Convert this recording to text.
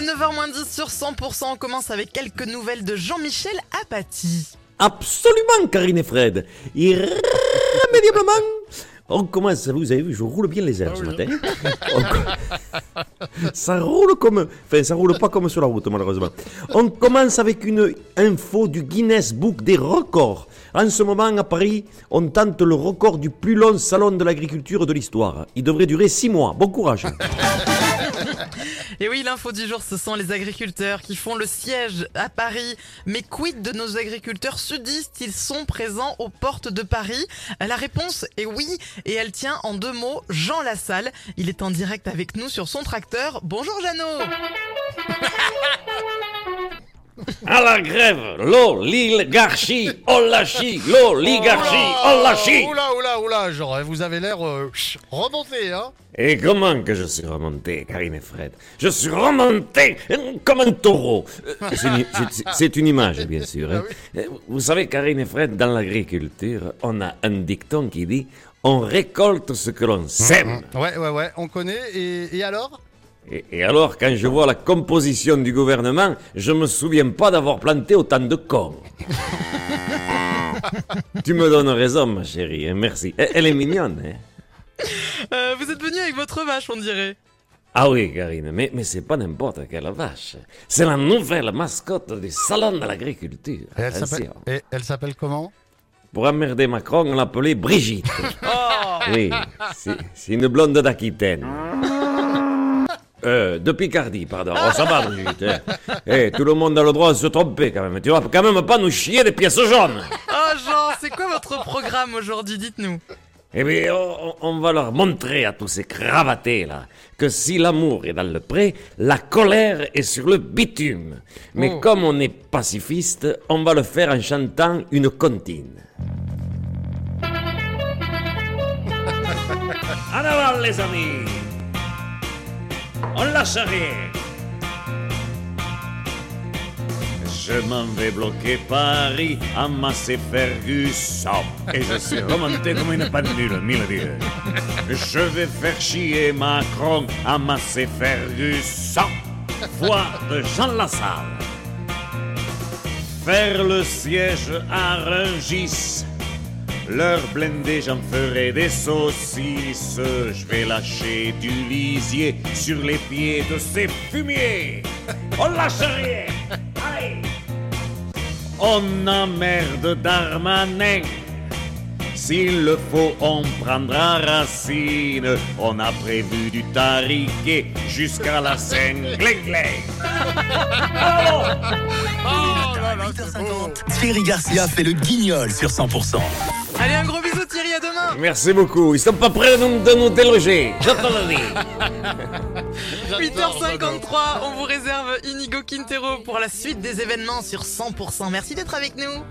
À 9h10 sur 100%, on commence avec quelques nouvelles de Jean-Michel Apathy. Absolument, Karine et Fred. Irrémédiablement. On commence, vous avez vu, je roule bien les airs ce matin. On co- ça roule comme. Enfin, ça roule pas comme sur la route, malheureusement. On commence avec une info du Guinness Book des records. En ce moment, à Paris, on tente le record du plus long salon de l'agriculture de l'histoire. Il devrait durer six mois. Bon courage. Et oui, l'info du jour, ce sont les agriculteurs qui font le siège à Paris. Mais quid de nos agriculteurs sudistes? Ils sont présents aux portes de Paris La réponse est oui, et elle tient en deux mots Jean Lassalle. Il est en direct avec nous sur son tracteur. Bonjour Jeannot À la grève, l'oligarchie, oligarchie, l'oligarchie, oligarchie. Oula, oula, oula, genre, vous avez l'air euh, remonté, hein Et comment que je suis remonté, Karine et Fred? Je suis remonté euh, comme un taureau. Euh, C'est une, c'est- c'est une image, bien sûr. hein. Euh, Vous savez, Karine et Fred, dans l'agriculture, on a un dicton qui dit on récolte ce que l'on sème. Ouais, ouais, ouais, on connaît, et, et alors? Et, et alors, quand je vois la composition du gouvernement, je me souviens pas d'avoir planté autant de cons. tu me donnes raison, ma chérie, hein, merci. Elle elle est mignonne, hein Euh, Vous êtes venu avec votre vache, on dirait. Ah oui, Karine, mais, mais c'est pas n'importe quelle vache. C'est la nouvelle mascotte du Salon de l'Agriculture. Et elle s'appelle et elle s'appelle comment? Pour emmerder Macron, on l'appelait Brigitte. Oh Oui, c'est une blonde d'Aquitaine. Euh, de Picardie, pardon. Oh, ça va, Brigitte. hein. Eh, tout le monde a le droit de se tromper, quand même. Tu vas quand même pas nous chier des pièces jaunes. Oh Jean, c'est quoi votre programme aujourd'hui Dites-nous? Eh bien, on, on va leur montrer à tous ces cravatés là que si l'amour est dans le pré, la colère est sur le bitume. Mais Oh. comme on est pacifiste, on va le faire en chantant une comptine. En avant les amis On lâche rien Je m'en vais bloquer Paris, amasser Ferguson. Et je suis remonté comme une pendule, mille dieux. Je vais faire chier Macron, amasser Ferguson. Voix de Jean Lassalle. Faire le siège à Rungis. Leur blindé, j'en ferai des saucisses. Je vais lâcher du lisier sur les pieds de ces fumiers. On lâche rien. Allez. On emmerde Darmanin. S'il le faut, on prendra racine. On a prévu du tariquet jusqu'à la Seine. Gling, gling. Oh là là. Thierry Garcia fait le guignol sur 100%. Allez, un gros bisou Thierry, à demain Merci beaucoup. Ils sont pas prêts de nous, de nous déloger. Te le dis. 8h53, on vous réserve Inigo Quintero pour la suite des événements sur 100%. Merci d'être avec nous.